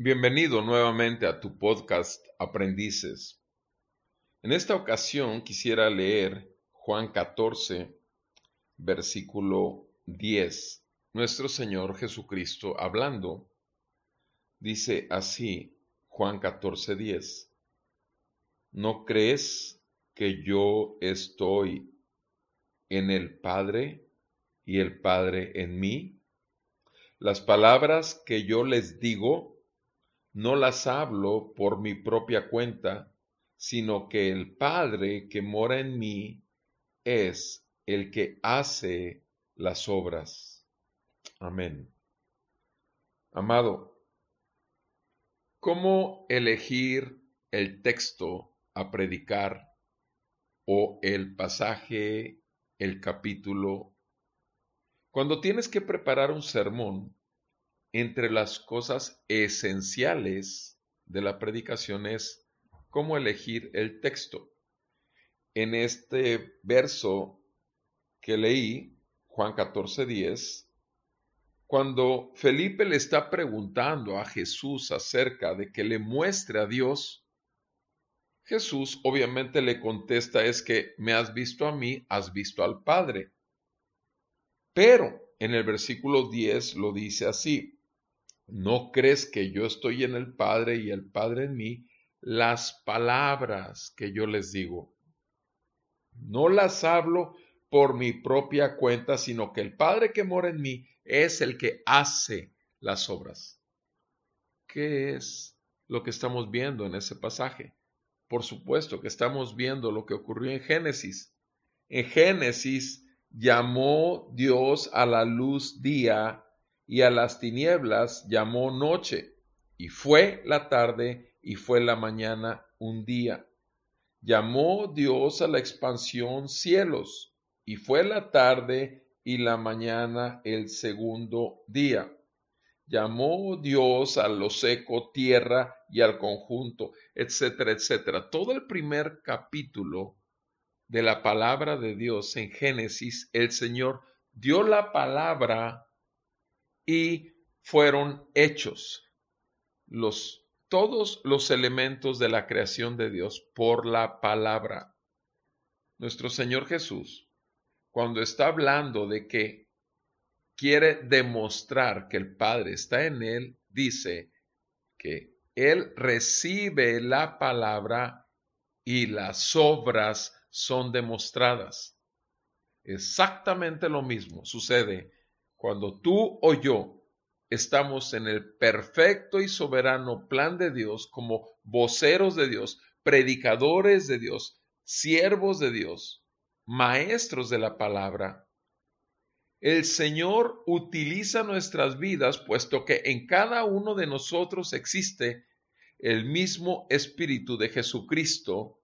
Bienvenido nuevamente a tu podcast Aprendices. En esta ocasión quisiera leer Juan 14, versículo 10. Nuestro Señor Jesucristo hablando, dice así, Juan 14, 10. ¿No crees que yo estoy en el Padre y el Padre en mí? Las palabras que yo les digo, no las hablo por mi propia cuenta, sino que el Padre que mora en mí es el que hace las obras. Amén. Amado, ¿cómo elegir el texto a predicar o el pasaje, el capítulo? Cuando tienes que preparar un sermón, entre las cosas esenciales de la predicación es cómo elegir el texto. En este verso que leí, Juan 14:10, cuando Felipe le está preguntando a Jesús acerca de que le muestre a Dios, Jesús obviamente le contesta es que me has visto a mí, has visto al Padre. Pero en el versículo 10 lo dice así, ¿No crees que yo estoy en el Padre y el Padre en mí? Las palabras que yo les digo, no las hablo por mi propia cuenta, sino que el Padre que mora en mí es el que hace las obras. ¿Qué es lo que estamos viendo en ese pasaje? Por supuesto que estamos viendo lo que ocurrió en Génesis. En Génesis llamó Dios a la luz día y a las tinieblas llamó noche, y fue la tarde y fue la mañana un día. Llamó Dios a la expansión cielos, y fue la tarde y la mañana el segundo día. Llamó Dios a lo seco tierra y al conjunto, etcétera, etcétera. Todo el primer capítulo de la palabra de Dios en Génesis, el Señor dio la palabra y fueron hechos los, todos los elementos de la creación de Dios por la palabra. Nuestro Señor Jesús, cuando está hablando de que quiere demostrar que el Padre está en él, dice que él recibe la palabra y las obras son demostradas. Exactamente lo mismo sucede cuando tú o yo estamos en el perfecto y soberano plan de Dios como voceros de Dios, predicadores de Dios, siervos de Dios, maestros de la palabra, el Señor utiliza nuestras vidas puesto que en cada uno de nosotros existe el mismo Espíritu de Jesucristo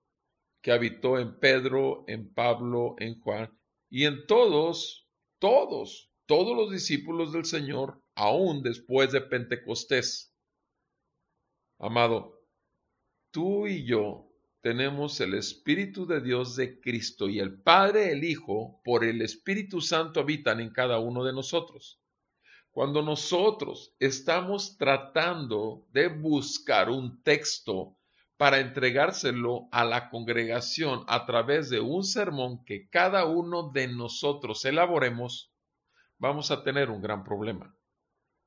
que habitó en Pedro, en Pablo, en Juan y en todos, todos todos los discípulos del Señor aún después de Pentecostés. Amado, tú y yo tenemos el Espíritu de Dios de Cristo y el Padre, el Hijo, por el Espíritu Santo habitan en cada uno de nosotros. Cuando nosotros estamos tratando de buscar un texto para entregárselo a la congregación a través de un sermón que cada uno de nosotros elaboremos, vamos a tener un gran problema,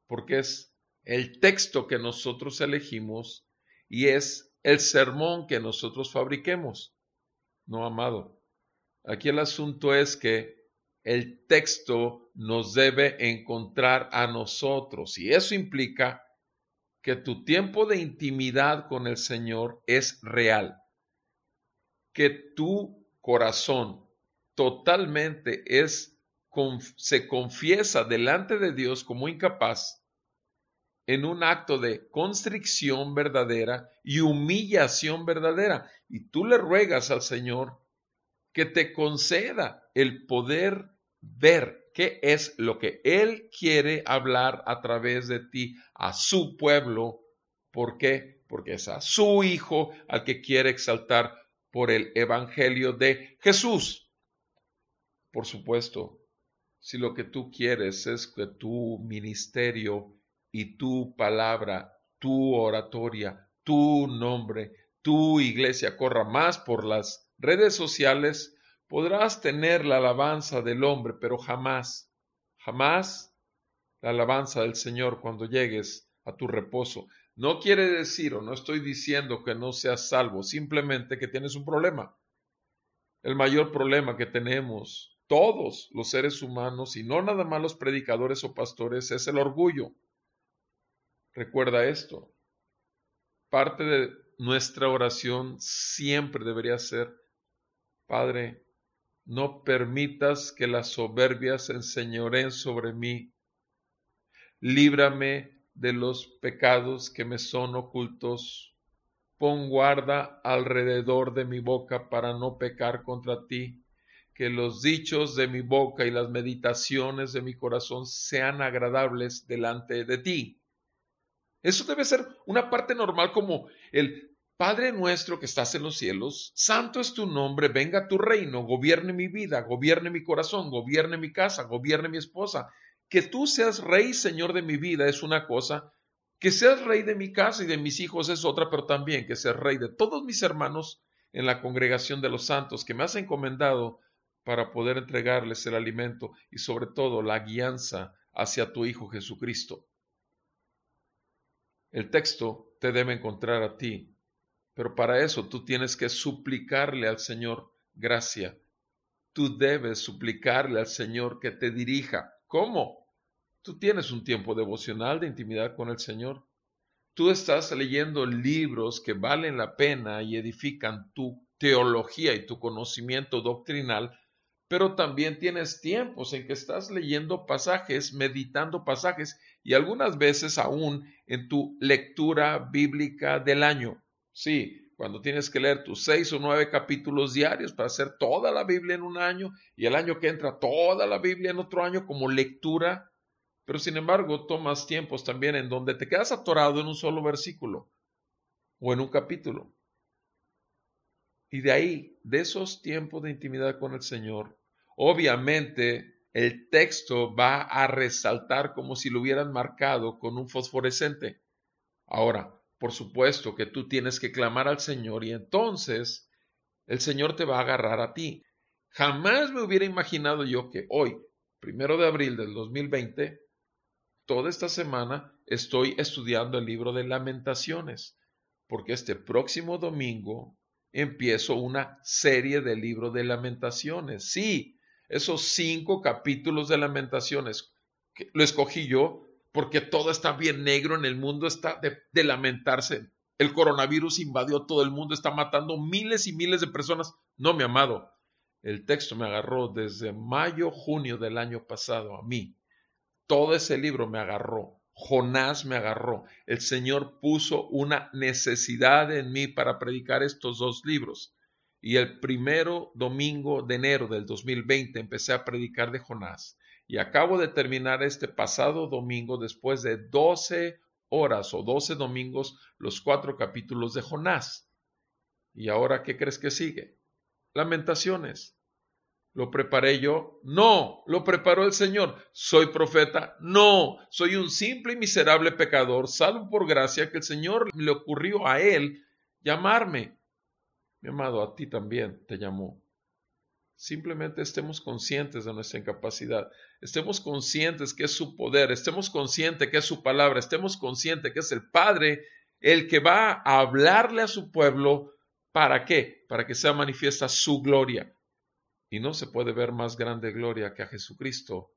porque es el texto que nosotros elegimos y es el sermón que nosotros fabriquemos. No, amado. Aquí el asunto es que el texto nos debe encontrar a nosotros y eso implica que tu tiempo de intimidad con el Señor es real, que tu corazón totalmente es se confiesa delante de Dios como incapaz, en un acto de constricción verdadera y humillación verdadera. Y tú le ruegas al Señor que te conceda el poder ver qué es lo que Él quiere hablar a través de ti a su pueblo. ¿Por qué? Porque es a su Hijo al que quiere exaltar por el Evangelio de Jesús. Por supuesto, si lo que tú quieres es que tu ministerio y tu palabra, tu oratoria, tu nombre, tu iglesia corra más por las redes sociales, podrás tener la alabanza del hombre, pero jamás, jamás la alabanza del Señor cuando llegues a tu reposo. No quiere decir o no estoy diciendo que no seas salvo, simplemente que tienes un problema. El mayor problema que tenemos todos los seres humanos, y no nada más los predicadores o pastores, es el orgullo. Recuerda esto. Parte de nuestra oración siempre debería ser, Padre, no permitas que las soberbias se enseñoreen sobre mí. Líbrame de los pecados que me son ocultos. Pon guarda alrededor de mi boca para no pecar contra ti. Que los dichos de mi boca y las meditaciones de mi corazón sean agradables delante de ti. Eso debe ser una parte normal como el Padre nuestro que estás en los cielos, santo es tu nombre, venga tu reino, gobierne mi vida, gobierne mi corazón, gobierne mi casa, gobierne mi esposa. Que tú seas rey, Señor de mi vida es una cosa, que seas rey de mi casa y de mis hijos es otra, pero también que seas rey de todos mis hermanos en la congregación de los santos que me has encomendado para poder entregarles el alimento y sobre todo la guianza hacia tu Hijo Jesucristo. El texto te debe encontrar a ti, pero para eso tú tienes que suplicarle al Señor gracia. Tú debes suplicarle al Señor que te dirija. ¿Cómo? Tú tienes un tiempo devocional de intimidad con el Señor. Tú estás leyendo libros que valen la pena y edifican tu teología y tu conocimiento doctrinal, pero también tienes tiempos en que estás leyendo pasajes, meditando pasajes y algunas veces aún en tu lectura bíblica del año. Sí, cuando tienes que leer tus seis o nueve capítulos diarios para hacer toda la Biblia en un año y el año que entra toda la Biblia en otro año como lectura, pero sin embargo tomas tiempos también en donde te quedas atorado en un solo versículo o en un capítulo. Y de ahí, de esos tiempos de intimidad con el Señor, obviamente el texto va a resaltar como si lo hubieran marcado con un fosforescente. Ahora, por supuesto que tú tienes que clamar al Señor y entonces el Señor te va a agarrar a ti. Jamás me hubiera imaginado yo que hoy, primero de abril del 2020, toda esta semana estoy estudiando el libro de lamentaciones, porque este próximo domingo empiezo una serie de libro de lamentaciones. Sí, esos cinco capítulos de lamentaciones, lo escogí yo porque todo está bien negro en el mundo, está de, lamentarse. El coronavirus invadió todo el mundo, está matando miles y miles de personas. No, mi amado, el texto me agarró desde mayo, junio del año pasado a mí. Todo ese libro me agarró. Jonás me agarró. El Señor puso una necesidad en mí para predicar estos dos libros. Y el primero domingo de enero del 2020 empecé a predicar de Jonás. Y acabo de terminar este pasado domingo, después de 12 horas o 12 domingos, los cuatro capítulos de Jonás. ¿Y ahora qué crees que sigue? Lamentaciones. ¿Lo preparé yo? No, lo preparó el Señor. ¿Soy profeta? No, soy un simple y miserable pecador, salvo por gracia que el Señor le ocurrió a él llamarme. Mi amado, a ti también te llamó. Simplemente estemos conscientes de nuestra incapacidad, estemos conscientes que es su poder, estemos conscientes que es su palabra, estemos conscientes que es el Padre el que va a hablarle a su pueblo. ¿Para qué? Para que sea manifiesta su gloria. Y no se puede ver más grande gloria que a Jesucristo,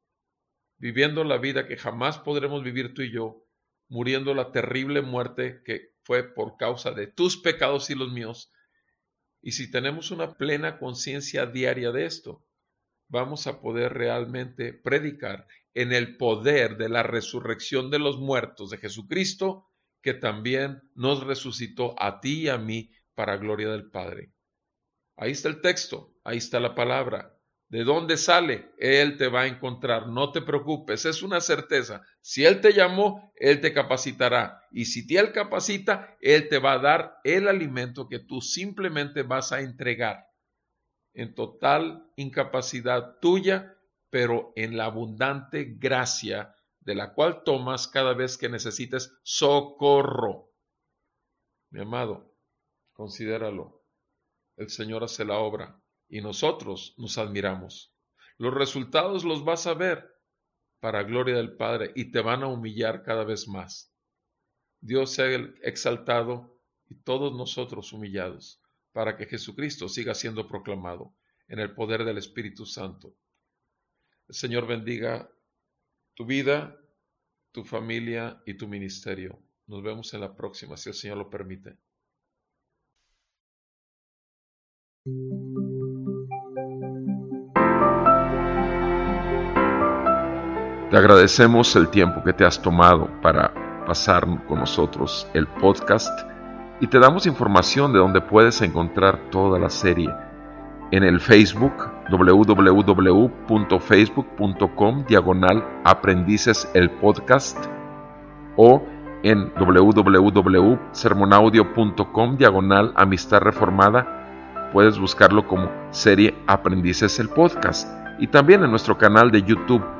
viviendo la vida que jamás podremos vivir tú y yo, muriendo la terrible muerte que fue por causa de tus pecados y los míos, y si tenemos una plena conciencia diaria de esto, vamos a poder realmente predicar en el poder de la resurrección de los muertos de Jesucristo, que también nos resucitó a ti y a mí para gloria del Padre. Ahí está el texto, ahí está la palabra. ¿De dónde sale? Él te va a encontrar, no te preocupes, es una certeza. Si Él te llamó, Él te capacitará. Y si Él capacita, Él te va a dar el alimento que tú simplemente vas a entregar en total incapacidad tuya, pero en la abundante gracia de la cual tomas cada vez que necesites socorro. Mi amado, considéralo. El Señor hace la obra y nosotros nos admiramos. Los resultados los vas a ver para gloria del Padre y te van a humillar cada vez más. Dios sea exaltado y todos nosotros humillados para que Jesucristo siga siendo proclamado en el poder del Espíritu Santo. El Señor bendiga tu vida, tu familia y tu ministerio. Nos vemos en la próxima, si el Señor lo permite. Te agradecemos el tiempo que te has tomado para pasar con nosotros el podcast y te damos información de donde puedes encontrar toda la serie. En el Facebook www.facebook.com diagonal aprendices el podcast o en www.sermonaudio.com diagonal amistad reformada puedes buscarlo como serie aprendices el podcast y también en nuestro canal de YouTube